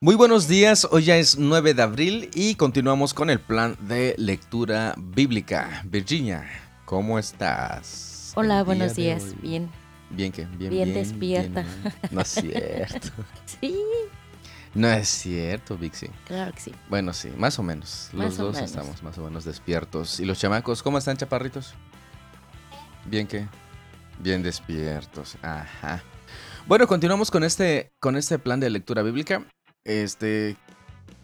Muy buenos días, hoy ya es 9 de abril y continuamos con el plan de lectura bíblica. Virginia, ¿cómo estás? Hola, buenos día días. hoy. Bien. Bien, que bien, Bien despierta. bien. No es cierto. Sí, No es cierto, Vixi. claro que sí. Bueno, sí, más o menos. Los Más o dos menos. estamos más o menos despiertos. ¿Y los chamacos, cómo están, chaparritos? Bien que bien despiertos. Ajá. Bueno, continuamos con este con este plan de lectura bíblica. Este,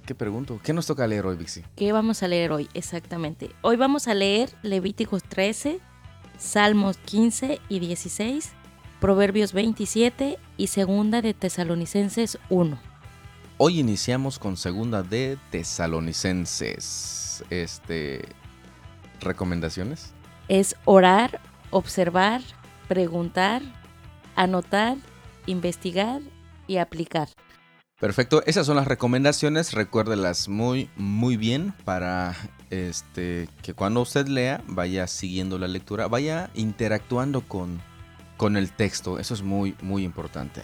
¿qué pregunto? ¿Qué nos toca leer hoy, Vixi? ¿Qué vamos a leer hoy? Exactamente. Hoy vamos a leer Levíticos 13, Salmos 15 y 16, Proverbios 27 y Segunda de Tesalonicenses 1. Hoy iniciamos con segunda de Tesalonicenses. Este, recomendaciones. Es orar, observar, preguntar, anotar, investigar y aplicar. Perfecto, esas son las recomendaciones, recuérdelas muy muy bien para este que cuando usted lea vaya siguiendo la lectura, vaya interactuando con con el texto, eso es muy muy importante.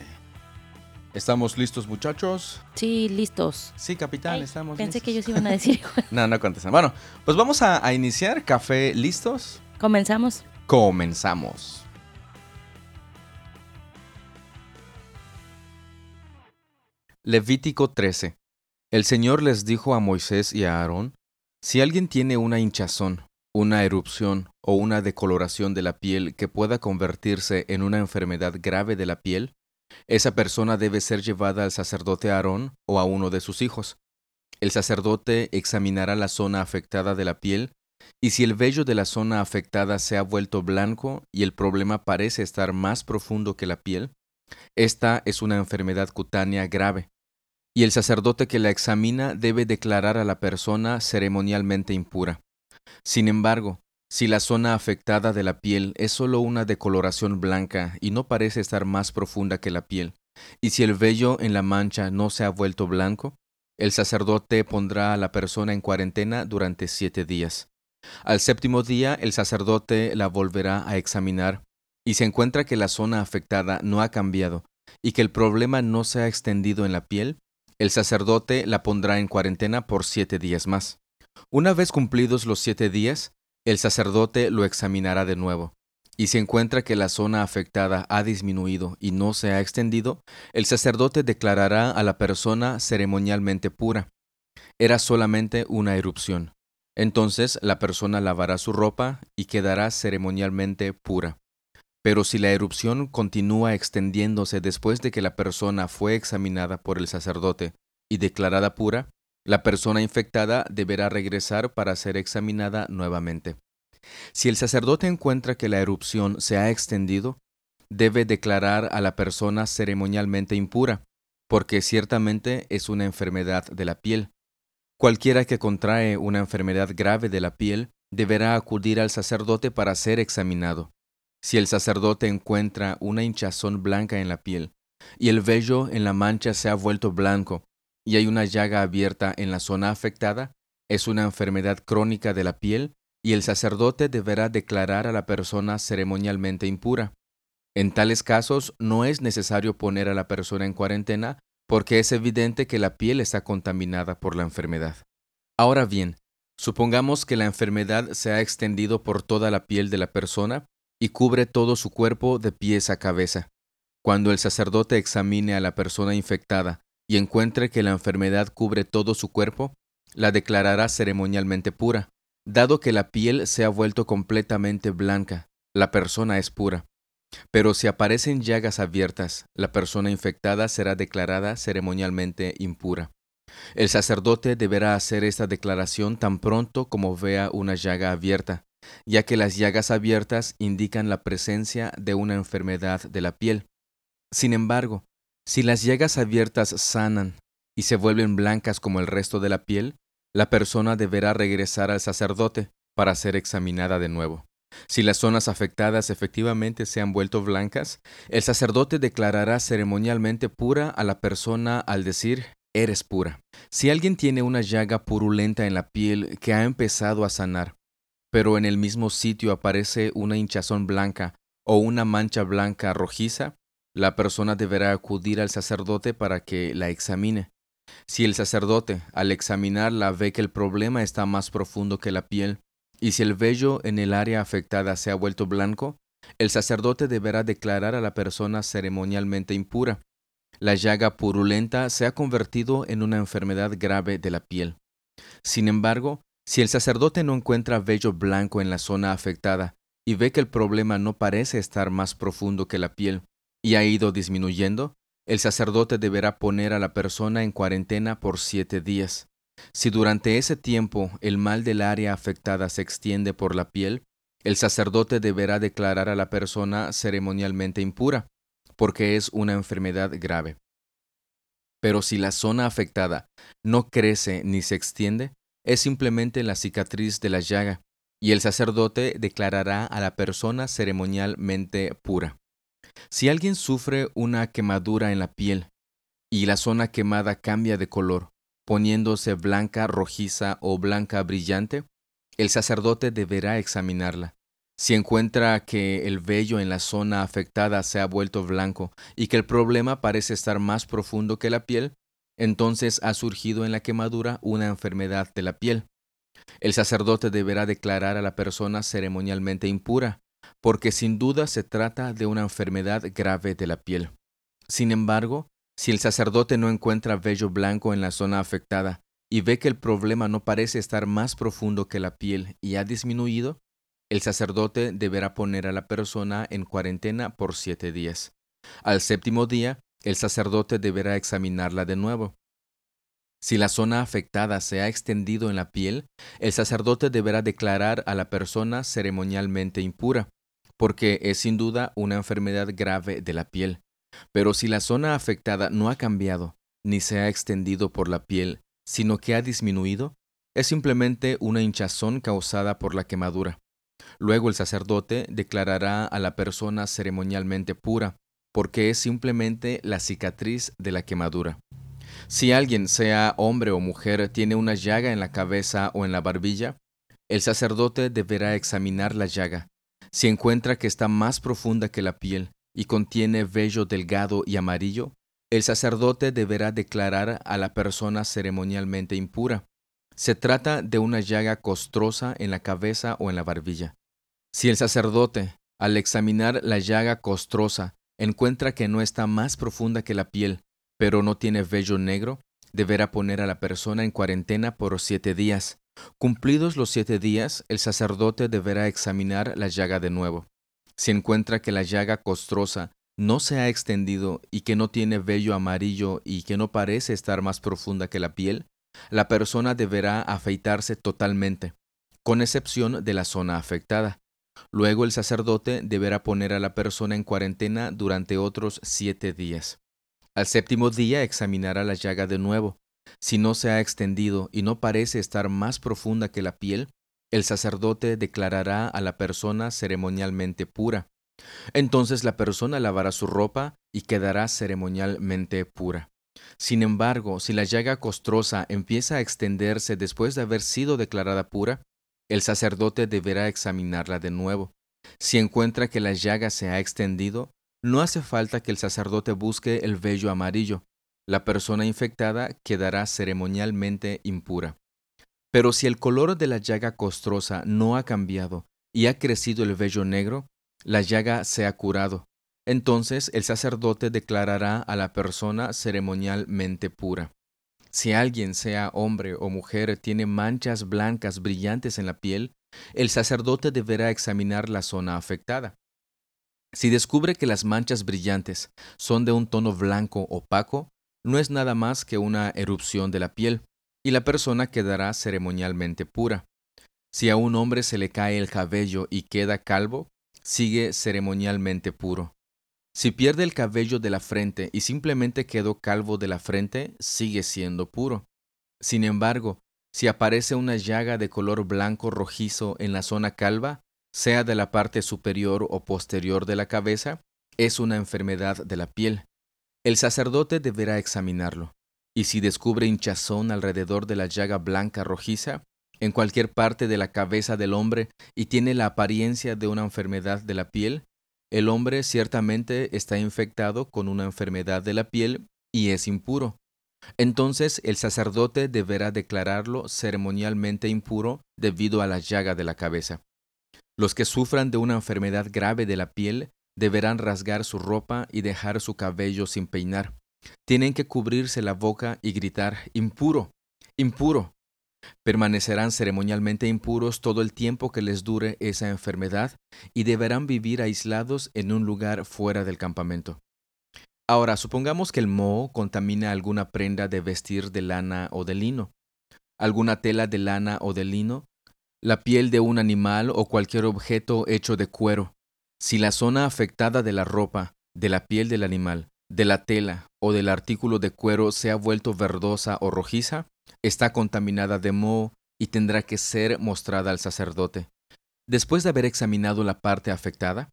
¿Estamos listos, muchachos? Sí, listos. Sí, capitán, Ay, estamos Pensé listos. que ellos iban a decir. No, no contestan. Bueno, pues vamos a, a iniciar. Café, ¿listos? Comenzamos. Comenzamos. Levítico 13. El Señor les dijo a Moisés y a Aarón, si alguien tiene una hinchazón, una erupción o una decoloración de la piel que pueda convertirse en una enfermedad grave de la piel, esa persona debe ser llevada al sacerdote Aarón o a uno de sus hijos. El sacerdote examinará la zona afectada de la piel y si el vello de la zona afectada se ha vuelto blanco y el problema parece estar más profundo que la piel, esta es una enfermedad cutánea grave, y el sacerdote que la examina debe declarar a la persona ceremonialmente impura. Sin embargo, si la zona afectada de la piel es solo una decoloración blanca y no parece estar más profunda que la piel, y si el vello en la mancha no se ha vuelto blanco, el sacerdote pondrá a la persona en cuarentena durante siete días. Al séptimo día el sacerdote la volverá a examinar y se encuentra que la zona afectada no ha cambiado y que el problema no se ha extendido en la piel, el sacerdote la pondrá en cuarentena por siete días más. Una vez cumplidos los siete días, el sacerdote lo examinará de nuevo, y si encuentra que la zona afectada ha disminuido y no se ha extendido, el sacerdote declarará a la persona ceremonialmente pura. Era solamente una erupción. Entonces la persona lavará su ropa y quedará ceremonialmente pura. Pero si la erupción continúa extendiéndose después de que la persona fue examinada por el sacerdote y declarada pura, la persona infectada deberá regresar para ser examinada nuevamente. Si el sacerdote encuentra que la erupción se ha extendido, debe declarar a la persona ceremonialmente impura, porque ciertamente es una enfermedad de la piel. Cualquiera que contrae una enfermedad grave de la piel deberá acudir al sacerdote para ser examinado. Si el sacerdote encuentra una hinchazón blanca en la piel, y el vello en la mancha se ha vuelto blanco, y hay una llaga abierta en la zona afectada, es una enfermedad crónica de la piel, y el sacerdote deberá declarar a la persona ceremonialmente impura. En tales casos no es necesario poner a la persona en cuarentena porque es evidente que la piel está contaminada por la enfermedad. Ahora bien, supongamos que la enfermedad se ha extendido por toda la piel de la persona y cubre todo su cuerpo de pies a cabeza. Cuando el sacerdote examine a la persona infectada y encuentre que la enfermedad cubre todo su cuerpo, la declarará ceremonialmente pura. Dado que la piel se ha vuelto completamente blanca, la persona es pura. Pero si aparecen llagas abiertas, la persona infectada será declarada ceremonialmente impura. El sacerdote deberá hacer esta declaración tan pronto como vea una llaga abierta, ya que las llagas abiertas indican la presencia de una enfermedad de la piel. Sin embargo, si las llagas abiertas sanan y se vuelven blancas como el resto de la piel, la persona deberá regresar al sacerdote para ser examinada de nuevo. Si las zonas afectadas efectivamente se han vuelto blancas, el sacerdote declarará ceremonialmente pura a la persona al decir eres pura. Si alguien tiene una llaga purulenta en la piel que ha empezado a sanar, pero en el mismo sitio aparece una hinchazón blanca o una mancha blanca rojiza, la persona deberá acudir al sacerdote para que la examine. Si el sacerdote, al examinarla, ve que el problema está más profundo que la piel, y si el vello en el área afectada se ha vuelto blanco, el sacerdote deberá declarar a la persona ceremonialmente impura. La llaga purulenta se ha convertido en una enfermedad grave de la piel. Sin embargo, si el sacerdote no encuentra vello blanco en la zona afectada y ve que el problema no parece estar más profundo que la piel y ha ido disminuyendo, el sacerdote deberá poner a la persona en cuarentena por siete días. Si durante ese tiempo el mal del área afectada se extiende por la piel, el sacerdote deberá declarar a la persona ceremonialmente impura, porque es una enfermedad grave. Pero si la zona afectada no crece ni se extiende, es simplemente la cicatriz de la llaga, y el sacerdote declarará a la persona ceremonialmente pura. Si alguien sufre una quemadura en la piel y la zona quemada cambia de color, poniéndose blanca, rojiza o blanca brillante, el sacerdote deberá examinarla. Si encuentra que el vello en la zona afectada se ha vuelto blanco y que el problema parece estar más profundo que la piel, entonces ha surgido en la quemadura una enfermedad de la piel. El sacerdote deberá declarar a la persona ceremonialmente impura, porque sin duda se trata de una enfermedad grave de la piel. Sin embargo, si el sacerdote no encuentra vello blanco en la zona afectada y ve que el problema no parece estar más profundo que la piel y ha disminuido, el sacerdote deberá poner a la persona en cuarentena por siete días. Al séptimo día, el sacerdote deberá examinarla de nuevo. Si la zona afectada se ha extendido en la piel, el sacerdote deberá declarar a la persona ceremonialmente impura, porque es sin duda una enfermedad grave de la piel. Pero si la zona afectada no ha cambiado, ni se ha extendido por la piel, sino que ha disminuido, es simplemente una hinchazón causada por la quemadura. Luego el sacerdote declarará a la persona ceremonialmente pura, porque es simplemente la cicatriz de la quemadura. Si alguien, sea hombre o mujer, tiene una llaga en la cabeza o en la barbilla, el sacerdote deberá examinar la llaga. Si encuentra que está más profunda que la piel y contiene vello delgado y amarillo, el sacerdote deberá declarar a la persona ceremonialmente impura. Se trata de una llaga costrosa en la cabeza o en la barbilla. Si el sacerdote, al examinar la llaga costrosa, encuentra que no está más profunda que la piel, pero no tiene vello negro, deberá poner a la persona en cuarentena por siete días. Cumplidos los siete días, el sacerdote deberá examinar la llaga de nuevo. Si encuentra que la llaga costrosa no se ha extendido y que no tiene vello amarillo y que no parece estar más profunda que la piel, la persona deberá afeitarse totalmente, con excepción de la zona afectada. Luego el sacerdote deberá poner a la persona en cuarentena durante otros siete días. Al séptimo día examinará la llaga de nuevo. Si no se ha extendido y no parece estar más profunda que la piel, el sacerdote declarará a la persona ceremonialmente pura. Entonces la persona lavará su ropa y quedará ceremonialmente pura. Sin embargo, si la llaga costrosa empieza a extenderse después de haber sido declarada pura, el sacerdote deberá examinarla de nuevo. Si encuentra que la llaga se ha extendido, no hace falta que el sacerdote busque el vello amarillo. La persona infectada quedará ceremonialmente impura. Pero si el color de la llaga costrosa no ha cambiado y ha crecido el vello negro, la llaga se ha curado. Entonces el sacerdote declarará a la persona ceremonialmente pura. Si alguien, sea hombre o mujer, tiene manchas blancas brillantes en la piel, el sacerdote deberá examinar la zona afectada. Si descubre que las manchas brillantes son de un tono blanco opaco, no es nada más que una erupción de la piel, y la persona quedará ceremonialmente pura. Si a un hombre se le cae el cabello y queda calvo, sigue ceremonialmente puro. Si pierde el cabello de la frente y simplemente quedó calvo de la frente, sigue siendo puro. Sin embargo, si aparece una llaga de color blanco rojizo en la zona calva, sea de la parte superior o posterior de la cabeza, es una enfermedad de la piel. El sacerdote deberá examinarlo, y si descubre hinchazón alrededor de la llaga blanca rojiza, en cualquier parte de la cabeza del hombre y tiene la apariencia de una enfermedad de la piel, el hombre ciertamente está infectado con una enfermedad de la piel y es impuro. Entonces el sacerdote deberá declararlo ceremonialmente impuro debido a la llaga de la cabeza. Los que sufran de una enfermedad grave de la piel deberán rasgar su ropa y dejar su cabello sin peinar. Tienen que cubrirse la boca y gritar impuro, impuro. Permanecerán ceremonialmente impuros todo el tiempo que les dure esa enfermedad y deberán vivir aislados en un lugar fuera del campamento. Ahora, supongamos que el moho contamina alguna prenda de vestir de lana o de lino, alguna tela de lana o de lino, la piel de un animal o cualquier objeto hecho de cuero. Si la zona afectada de la ropa, de la piel del animal, de la tela o del artículo de cuero se ha vuelto verdosa o rojiza, está contaminada de moho y tendrá que ser mostrada al sacerdote. Después de haber examinado la parte afectada,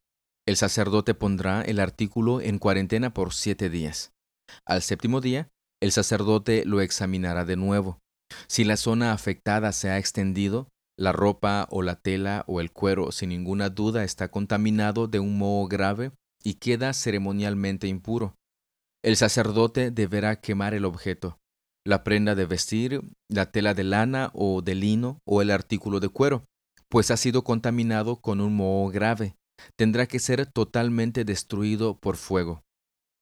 el sacerdote pondrá el artículo en cuarentena por siete días. Al séptimo día, el sacerdote lo examinará de nuevo. Si la zona afectada se ha extendido, la ropa o la tela o el cuero sin ninguna duda está contaminado de un moho grave y queda ceremonialmente impuro. El sacerdote deberá quemar el objeto, la prenda de vestir, la tela de lana o de lino o el artículo de cuero, pues ha sido contaminado con un moho grave. Tendrá que ser totalmente destruido por fuego.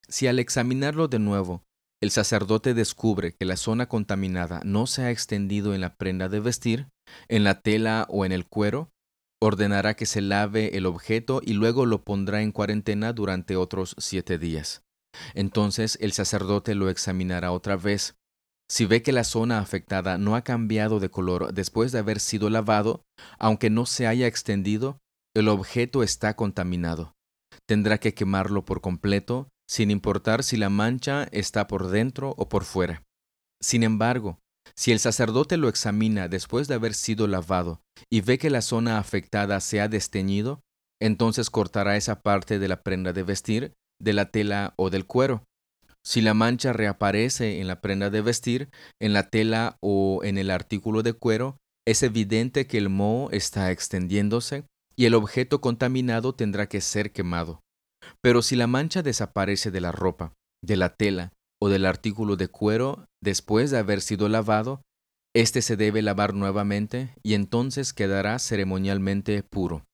Si al examinarlo de nuevo, el sacerdote descubre que la zona contaminada no se ha extendido en la prenda de vestir, en la tela o en el cuero, ordenará que se lave el objeto y luego lo pondrá en cuarentena durante otros siete días. Entonces el sacerdote lo examinará otra vez. Si ve que la zona afectada no ha cambiado de color después de haber sido lavado, aunque no se haya extendido, el objeto está contaminado. Tendrá que quemarlo por completo, sin importar si la mancha está por dentro o por fuera. Sin embargo, si el sacerdote lo examina después de haber sido lavado y ve que la zona afectada se ha desteñido, entonces cortará esa parte de la prenda de vestir, de la tela o del cuero. Si la mancha reaparece en la prenda de vestir, en la tela o en el artículo de cuero, es evidente que el moho está extendiéndose y el objeto contaminado tendrá que ser quemado. Pero si la mancha desaparece de la ropa, de la tela o del artículo de cuero después de haber sido lavado, éste se debe lavar nuevamente y entonces quedará ceremonialmente puro.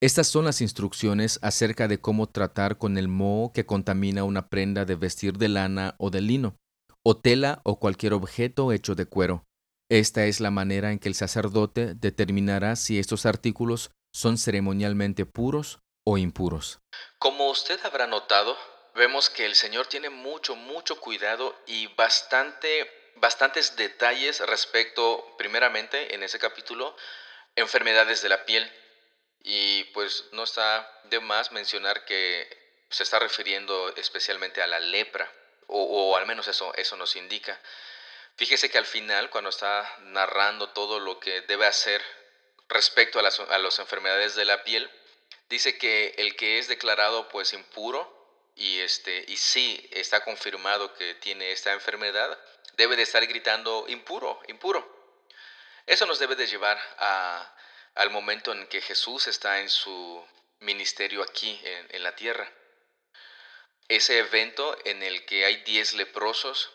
Estas son las instrucciones acerca de cómo tratar con el moho que contamina una prenda de vestir de lana o de lino, o tela o cualquier objeto hecho de cuero. Esta es la manera en que el sacerdote determinará si estos artículos son ceremonialmente puros o impuros. Como usted habrá notado, vemos que el Señor tiene mucho, mucho cuidado y bastante, bastantes detalles respecto, primeramente, en ese capítulo, enfermedades de la piel. Y pues no está de más mencionar que se está refiriendo especialmente a la lepra, o, al menos eso, eso nos indica. Fíjese que al final, cuando está narrando todo lo que debe hacer respecto a las, a las enfermedades de la piel, dice que el que es declarado pues impuro y este y sí está confirmado que tiene esta enfermedad, debe de estar gritando impuro, impuro. Eso nos debe de llevar a, al momento en que Jesús está en su ministerio aquí en, en la tierra. Ese evento en el que hay diez leprosos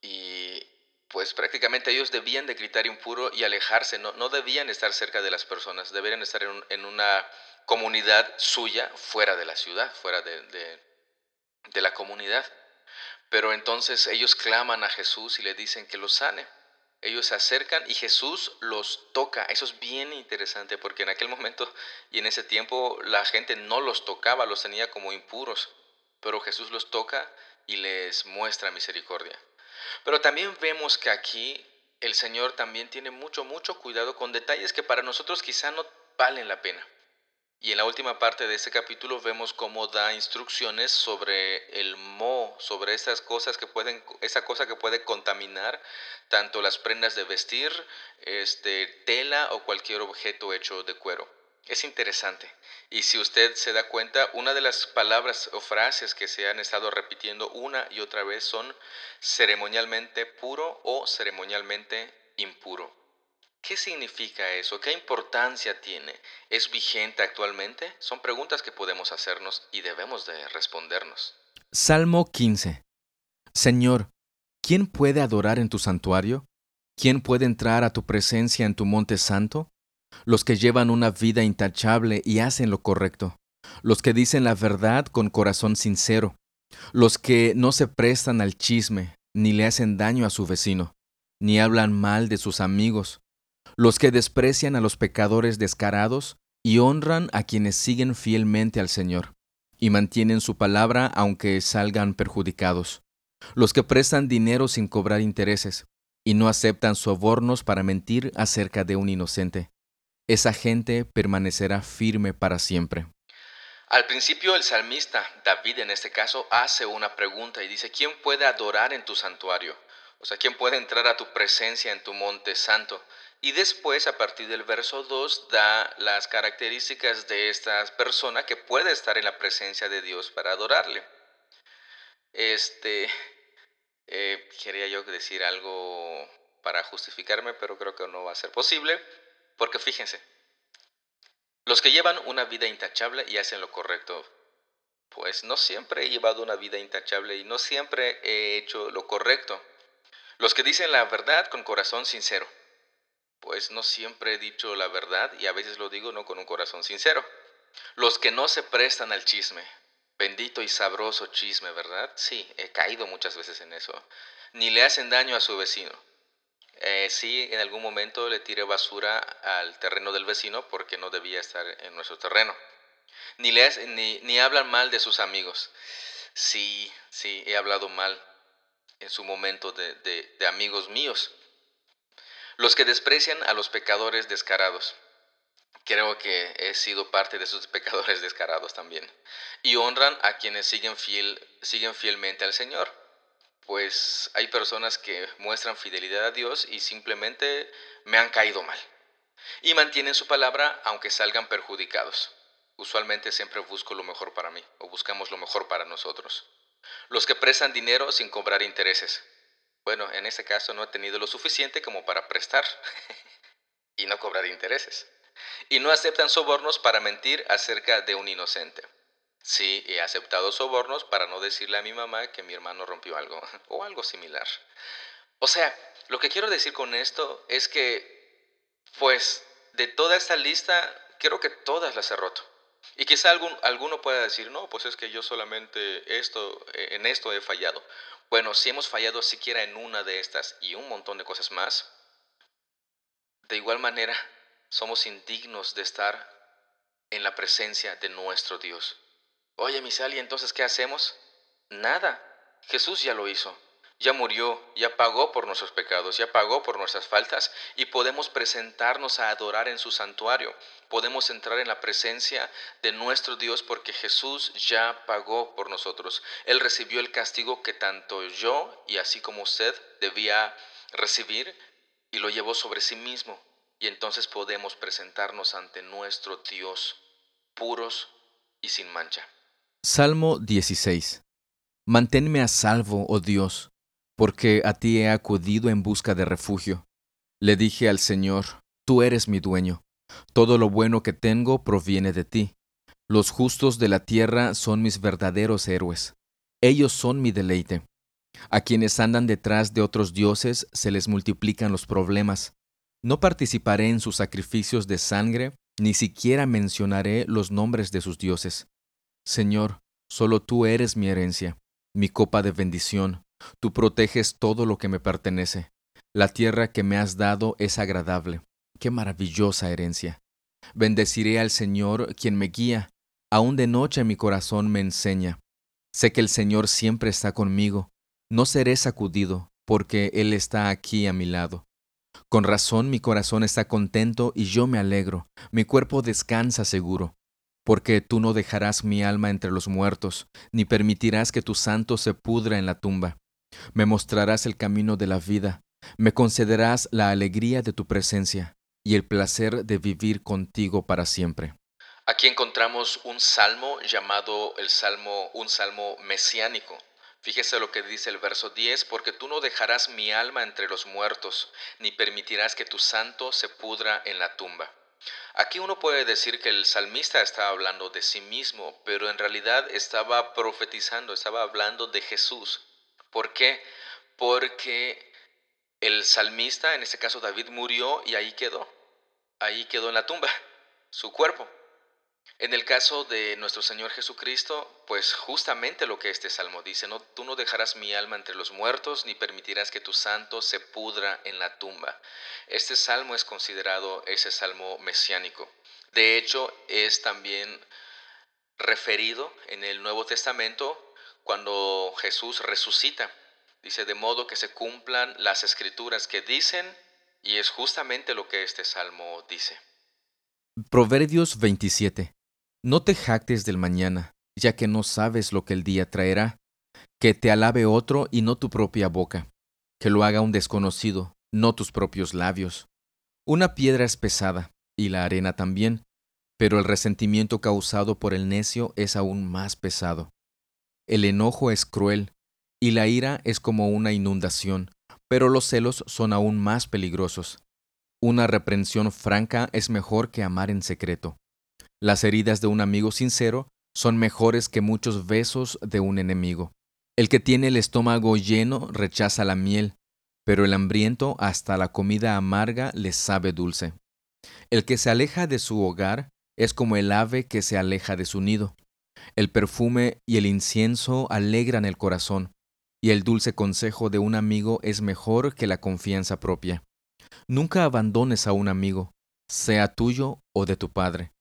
y pues prácticamente ellos debían de gritar impuro y alejarse, no, no debían estar cerca de las personas, deberían estar en, en una comunidad suya fuera de la ciudad, fuera de, de, la comunidad. Pero entonces ellos claman a Jesús y le dicen que los sane. Ellos se acercan y Jesús los toca. Eso es bien interesante porque en aquel momento y en ese tiempo la gente no los tocaba, los tenía como impuros. Pero Jesús los toca y les muestra misericordia. Pero también vemos que aquí el Señor también tiene mucho, mucho cuidado con detalles que para nosotros quizá no valen la pena. Y en la última parte de este capítulo vemos cómo da instrucciones sobre el mo, sobre esas cosas que pueden, esa cosa que puede contaminar tanto las prendas de vestir, este, tela o cualquier objeto hecho de cuero. Es interesante. Y si usted se da cuenta, una de las palabras o frases que se han estado repitiendo una y otra vez son ceremonialmente puro o ceremonialmente impuro. ¿Qué significa eso? ¿Qué importancia tiene? ¿Es vigente actualmente? Son preguntas que podemos hacernos y debemos de respondernos. Salmo 15. Señor, ¿quién puede adorar en tu santuario? ¿Quién puede entrar a tu presencia en tu monte santo? Los que llevan una vida intachable y hacen lo correcto, los que dicen la verdad con corazón sincero, los que no se prestan al chisme, ni le hacen daño a su vecino, ni hablan mal de sus amigos, los que desprecian a los pecadores descarados y honran a quienes siguen fielmente al Señor, y mantienen su palabra aunque salgan perjudicados, los que prestan dinero sin cobrar intereses, y no aceptan sobornos para mentir acerca de un inocente. Esa gente permanecerá firme para siempre. Al principio el salmista, David en este caso, hace una pregunta y dice, ¿quién puede adorar en tu santuario? O sea, ¿quién puede entrar a tu presencia en tu monte santo? Y después, a partir del verso 2, da las características de esta persona que puede estar en la presencia de Dios para adorarle. Este, eh, quería yo decir algo para justificarme, pero creo que no va a ser posible, porque fíjense, los que llevan una vida intachable y hacen lo correcto, pues no siempre he llevado una vida intachable y no siempre he hecho lo correcto. Los que dicen la verdad con corazón sincero, pues no siempre he dicho la verdad y a veces lo digo no con un corazón sincero. Los que no se prestan al chisme, bendito y sabroso chisme, ¿verdad? Sí, he caído muchas veces en eso. Ni le hacen daño a su vecino. Eh, sí, en algún momento le tiré basura al terreno del vecino porque no debía estar en nuestro terreno. Ni, le, ni, ni hablan mal de sus amigos. Sí, sí, he hablado mal en su momento de, de amigos míos. Los que desprecian a los pecadores descarados. Creo que he sido parte de esos pecadores descarados también. Y honran a quienes siguen, fiel, siguen fielmente al Señor pues hay personas que muestran fidelidad a Dios y simplemente me han caído mal. Y mantienen su palabra aunque salgan perjudicados. Usualmente siempre busco lo mejor para mí o buscamos lo mejor para nosotros. Los que prestan dinero sin cobrar intereses. Bueno, en este caso no he tenido lo suficiente como para prestar y no cobrar intereses. Y no aceptan sobornos para mentir acerca de un inocente. Sí, he aceptado sobornos para no decirle a mi mamá que mi hermano rompió algo o algo similar. O sea, lo que quiero decir con esto es que, pues, de toda esta lista, creo que todas las he roto. Y quizá algún, alguno pueda decir, no, pues es que yo solamente esto, en esto he fallado. Bueno, si hemos fallado siquiera en una de estas y un montón de cosas más, de igual manera somos indignos de estar en la presencia de nuestro Dios. Oye, Misali, entonces, ¿qué hacemos? Nada. Jesús ya lo hizo. Ya murió, ya pagó por nuestros pecados, ya pagó por nuestras faltas y podemos presentarnos a adorar en su santuario. Podemos entrar en la presencia de nuestro Dios porque Jesús ya pagó por nosotros. Él recibió el castigo que tanto yo y así como usted debía recibir y lo llevó sobre sí mismo. Y entonces podemos presentarnos ante nuestro Dios puros y sin mancha. Salmo 16. Manténme a salvo, oh Dios, porque a ti he acudido en busca de refugio. Le dije al Señor, Tú eres mi dueño. Todo lo bueno que tengo proviene de ti. Los justos de la tierra son mis verdaderos héroes. Ellos son mi deleite. A quienes andan detrás de otros dioses se les multiplican los problemas. No participaré en sus sacrificios de sangre, ni siquiera mencionaré los nombres de sus dioses. Señor, solo tú eres mi herencia, mi copa de bendición, tú proteges todo lo que me pertenece. La tierra que me has dado es agradable. Qué maravillosa herencia. Bendeciré al Señor, quien me guía. Aún de noche mi corazón me enseña. Sé que el Señor siempre está conmigo. No seré sacudido, porque Él está aquí a mi lado. Con razón mi corazón está contento y yo me alegro. Mi cuerpo descansa seguro porque tú no dejarás mi alma entre los muertos, ni permitirás que tu santo se pudra en la tumba. Me mostrarás el camino de la vida, me concederás la alegría de tu presencia y el placer de vivir contigo para siempre. Aquí encontramos un salmo llamado el salmo, un salmo mesiánico. Fíjese lo que dice el verso 10, porque tú no dejarás mi alma entre los muertos, ni permitirás que tu santo se pudra en la tumba. Aquí uno puede decir que el salmista estaba hablando de sí mismo, pero en realidad estaba profetizando, estaba hablando de Jesús. ¿Por qué? porque el salmista, en este caso David, murió y ahí quedó. Ahí quedó en la tumba, su cuerpo. En el caso de nuestro Señor Jesucristo, pues justamente lo que este salmo dice, no, tú no dejarás mi alma entre los muertos, ni permitirás que tu santo se pudra en la tumba. Este salmo es considerado ese salmo mesiánico. De hecho, es también referido en el Nuevo Testamento cuando Jesús resucita. Dice, de modo que se cumplan las escrituras que dicen, y es justamente lo que este salmo dice. Proverbios 27. No te jactes del mañana, ya que no sabes lo que el día traerá. Que te alabe otro y no tu propia boca. Que lo haga un desconocido, no tus propios labios. Una piedra es pesada, y la arena también, pero el resentimiento causado por el necio es aún más pesado. El enojo es cruel, y la ira es como una inundación, pero los celos son aún más peligrosos. Una reprensión franca es mejor que amar en secreto. Las heridas de un amigo sincero son mejores que muchos besos de un enemigo. El que tiene el estómago lleno rechaza la miel, pero el hambriento hasta la comida amarga le sabe dulce. El que se aleja de su hogar es como el ave que se aleja de su nido. El perfume y el incienso alegran el corazón, y el dulce consejo de un amigo es mejor que la confianza propia. Nunca abandones a un amigo, sea tuyo o de tu padre.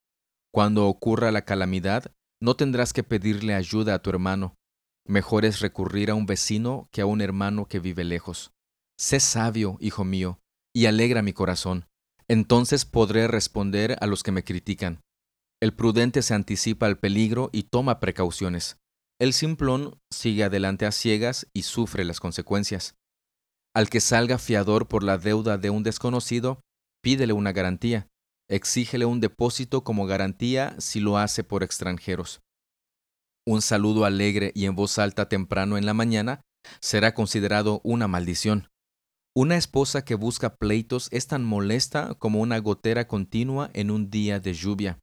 Cuando ocurra la calamidad, no tendrás que pedirle ayuda a tu hermano. Mejor es recurrir a un vecino que a un hermano que vive lejos. Sé sabio, hijo mío, y alegra mi corazón. Entonces podré responder a los que me critican. El prudente se anticipa al peligro y toma precauciones. El simplón sigue adelante a ciegas y sufre las consecuencias. Al que salga fiador por la deuda de un desconocido, pídele una garantía exígele un depósito como garantía si lo hace por extranjeros. Un saludo alegre y en voz alta temprano en la mañana será considerado una maldición. Una esposa que busca pleitos es tan molesta como una gotera continua en un día de lluvia.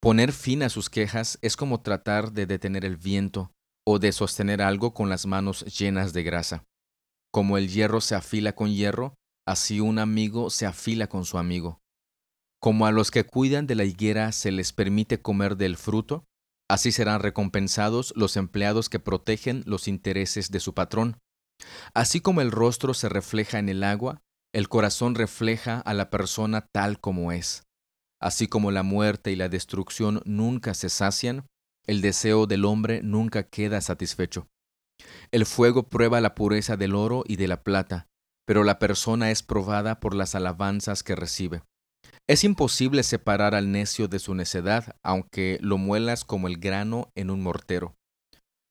Poner fin a sus quejas es como tratar de detener el viento o de sostener algo con las manos llenas de grasa. Como el hierro se afila con hierro, así un amigo se afila con su amigo. Como a los que cuidan de la higuera se les permite comer del fruto, así serán recompensados los empleados que protegen los intereses de su patrón. Así como el rostro se refleja en el agua, el corazón refleja a la persona tal como es. Así como la muerte y la destrucción nunca se sacian, el deseo del hombre nunca queda satisfecho. El fuego prueba la pureza del oro y de la plata, pero la persona es probada por las alabanzas que recibe. Es imposible separar al necio de su necedad, aunque lo muelas como el grano en un mortero.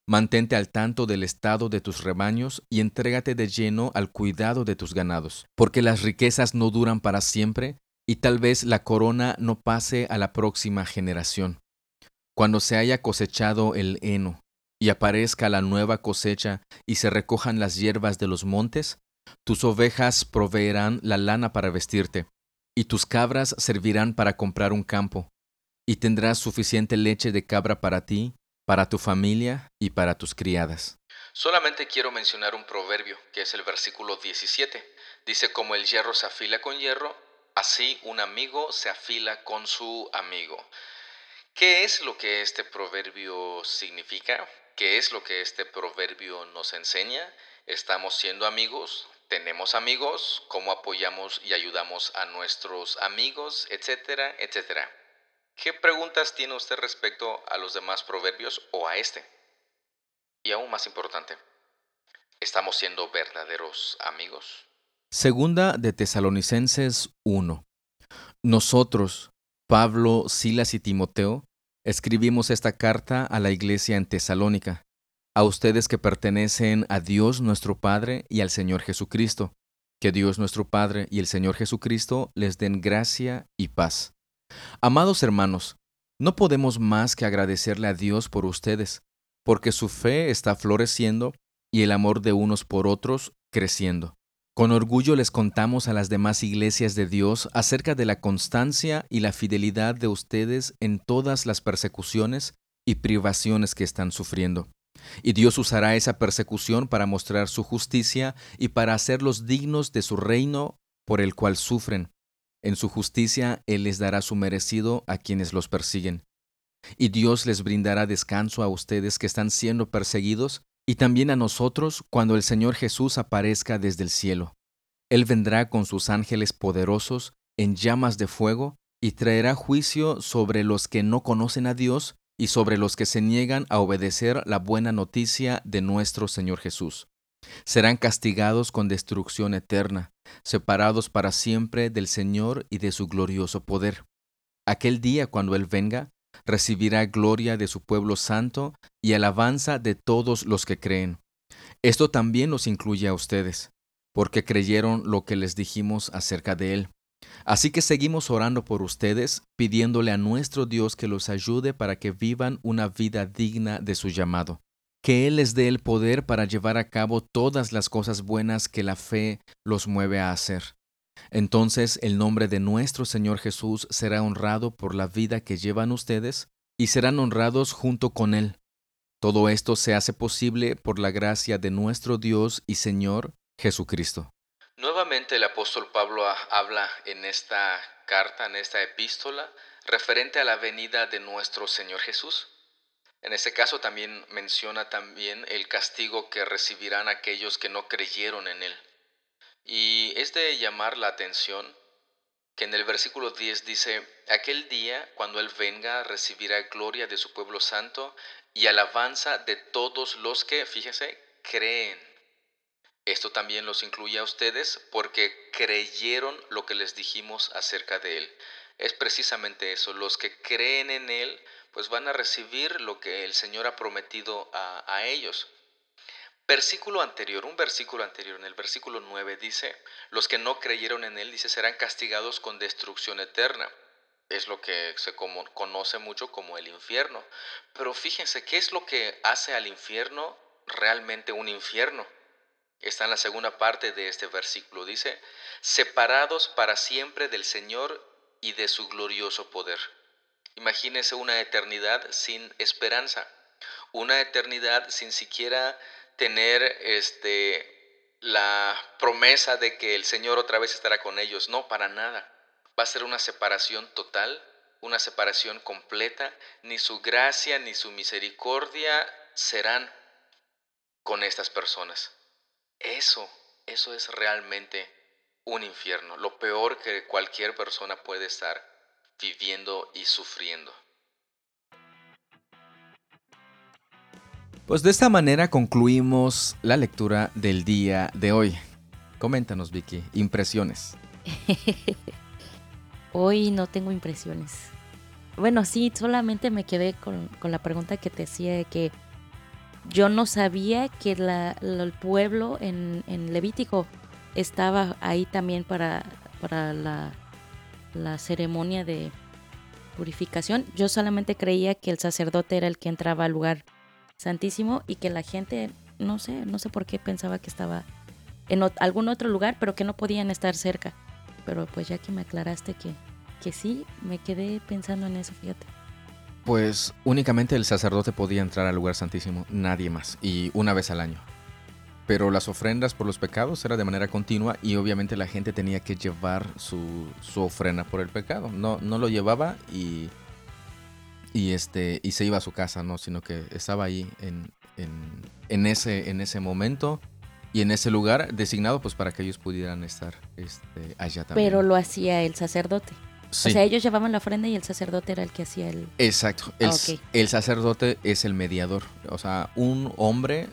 Mantente al tanto del estado de tus rebaños y entrégate de lleno al cuidado de tus ganados, porque las riquezas no duran para siempre y tal vez la corona no pase a la próxima generación. Cuando se haya cosechado el heno y aparezca la nueva cosecha y se recojan las hierbas de los montes, tus ovejas proveerán la lana para vestirte, y tus cabras servirán para comprar un campo, y tendrás suficiente leche de cabra para ti, para tu familia y para tus criadas. Solamente quiero mencionar un proverbio, que es el versículo 17. Dice, como el hierro se afila con hierro, así un amigo se afila con su amigo. ¿Qué es lo que este proverbio significa? ¿Qué es lo que este proverbio nos enseña? ¿Estamos siendo amigos? tenemos amigos, cómo apoyamos y ayudamos a nuestros amigos, etcétera, etcétera. ¿Qué preguntas tiene usted respecto a los demás proverbios o a este? Y aún más importante, ¿estamos siendo verdaderos amigos? Segunda de Tesalonicenses 1. Nosotros, Pablo, Silas y Timoteo, escribimos esta carta a la iglesia en Tesalónica a ustedes que pertenecen a Dios nuestro Padre y al Señor Jesucristo. Que Dios nuestro Padre y el Señor Jesucristo les den gracia y paz. Amados hermanos, no podemos más que agradecerle a Dios por ustedes, porque su fe está floreciendo y el amor de unos por otros creciendo. Con orgullo les contamos a las demás iglesias de Dios acerca de la constancia y la fidelidad de ustedes en todas las persecuciones y privaciones que están sufriendo Y Dios usará esa persecución para mostrar su justicia y para hacerlos dignos de su reino por el cual sufren. En su justicia Él les dará su merecido a quienes los persiguen. Y Dios les brindará descanso a ustedes que están siendo perseguidos y también a nosotros cuando el Señor Jesús aparezca desde el cielo. Él vendrá con sus ángeles poderosos en llamas de fuego y traerá juicio sobre los que no conocen a Dios y sobre los que se niegan a obedecer la buena noticia de nuestro Señor Jesús. Serán castigados con destrucción eterna, separados para siempre del Señor y de su glorioso poder. Aquel día cuando Él venga, recibirá gloria de su pueblo santo y alabanza de todos los que creen. Esto también los incluye a ustedes, porque creyeron lo que les dijimos acerca de Él. Así que seguimos orando por ustedes, pidiéndole a nuestro Dios que los ayude para que vivan una vida digna de su llamado, que Él les dé el poder para llevar a cabo todas las cosas buenas que la fe los mueve a hacer. Entonces el nombre de nuestro Señor Jesús será honrado por la vida que llevan ustedes y serán honrados junto con Él. Todo esto se hace posible por la gracia de nuestro Dios y Señor Jesucristo. Nuevamente el apóstol Pablo habla en esta carta, en esta epístola, referente a la venida de nuestro Señor Jesús. En este caso también menciona también el castigo que recibirán aquellos que no creyeron en Él. Y es de llamar la atención que en el versículo 10 dice, aquel día cuando Él venga recibirá gloria de su pueblo santo y alabanza de todos los que, fíjese, creen. Esto también los incluye a ustedes porque creyeron lo que les dijimos acerca de Él. Es precisamente eso, los que creen en Él pues van a recibir lo que el Señor ha prometido a, a ellos. Versículo anterior, un versículo anterior, en el versículo 9 dice, los que no creyeron en Él, dice, serán castigados con destrucción eterna. Es lo que se conoce mucho como el infierno. Pero fíjense, ¿qué es lo que hace al infierno realmente un infierno? Está en la segunda parte de este versículo. Dice, separados para siempre del Señor y de su glorioso poder. Imagínense una eternidad sin esperanza, una eternidad sin siquiera tener este, la promesa de que el Señor otra vez estará con ellos. No, para nada. Va a ser una separación total, una separación completa. Ni su gracia ni su misericordia serán con estas personas. Eso, eso es realmente un infierno, lo peor que cualquier persona puede estar viviendo y sufriendo. Pues de esta manera concluimos la lectura del día de hoy. Coméntanos, Vicky, impresiones. hoy no tengo impresiones. Bueno, sí, solamente me quedé con, la pregunta que te decía de que yo no sabía que el pueblo en, Levítico estaba ahí también para, para la, la ceremonia de purificación. Yo solamente creía que el sacerdote era el que entraba al lugar santísimo y que la gente, no sé, no sé por qué pensaba que estaba en algún otro lugar, pero que no podían estar cerca. Pero pues ya que me aclaraste que, que sí, me quedé pensando en eso, fíjate. Pues únicamente el sacerdote podía entrar al lugar santísimo, nadie más, y una vez al año. Pero las ofrendas por los pecados era de manera continua y obviamente la gente tenía que llevar su, su ofrenda por el pecado. No, no lo llevaba y y este y se iba a su casa, no, sino que estaba ahí en, en, ese en ese momento y en ese lugar designado pues para que ellos pudieran estar este, allá también. Pero lo hacía el sacerdote. O sea, ellos llevaban la ofrenda y el sacerdote era el que hacía el... Exacto. El, ah, el sacerdote es el mediador. O sea, un hombre,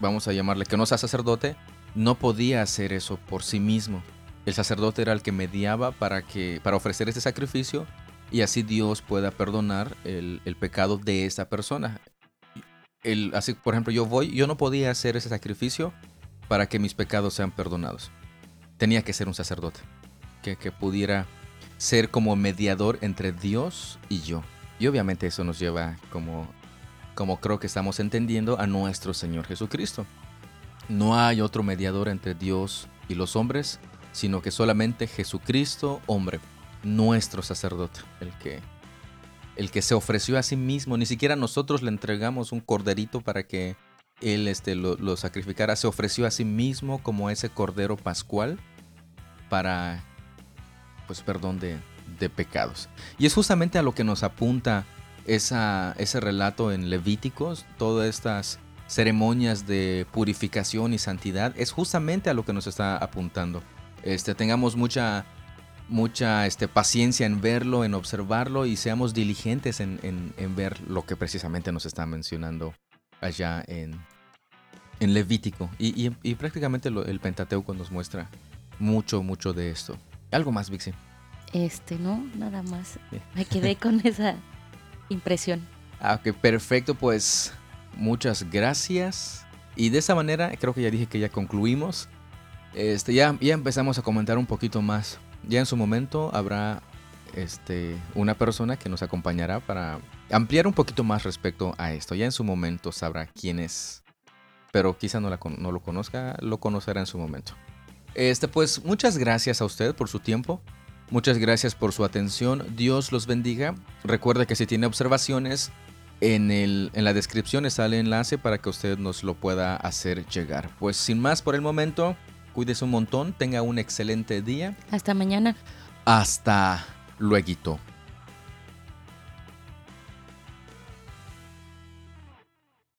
vamos a llamarle, que no sea sacerdote, no podía hacer eso por sí mismo. El sacerdote era el que mediaba para, que, para ofrecer ese sacrificio y así Dios pueda perdonar el, pecado de esa persona. El, así, por ejemplo, yo voy, yo no podía hacer ese sacrificio para que mis pecados sean perdonados. Tenía que ser un sacerdote que, que pudiera ser como mediador entre Dios y yo. Y obviamente eso nos lleva, como, como creo que estamos entendiendo, a nuestro Señor Jesucristo. No hay otro mediador entre Dios y los hombres, sino que solamente Jesucristo, hombre nuestro sacerdote, el que, el que se ofreció a sí mismo. Ni siquiera nosotros le entregamos un corderito para que él este, lo, sacrificara. Se ofreció a sí mismo como ese cordero pascual para pues perdón de, de pecados. Y es justamente a lo que nos apunta ese relato en Levíticos, todas estas ceremonias de purificación y santidad, es justamente a lo que nos está apuntando. Este, tengamos mucha, mucha este, paciencia en verlo, en observarlo y seamos diligentes en, ver lo que precisamente nos está mencionando allá en, en Levítico. Y, prácticamente el Pentateuco nos muestra mucho, mucho de esto. ¿Algo más, Vixi? Este, no, nada más. Me quedé con esa impresión. Ah, ok, perfecto, pues muchas gracias. Y de esa manera, creo que ya dije que ya concluimos. Este, ya, ya empezamos a comentar un poquito más. Ya en su momento habrá este, una persona que nos acompañará para ampliar un poquito más respecto a esto. Ya en su momento sabrá quién es. Pero quizá no, la, no lo conozca, lo conocerá en su momento. Este, pues muchas gracias a usted por su tiempo. Muchas gracias por su atención. Dios los bendiga. Recuerde que si tiene observaciones, en, el, en la descripción está el enlace para que usted nos lo pueda hacer llegar. Pues sin más por el momento, cuídese un montón, tenga un excelente día. Hasta mañana. Hasta luego.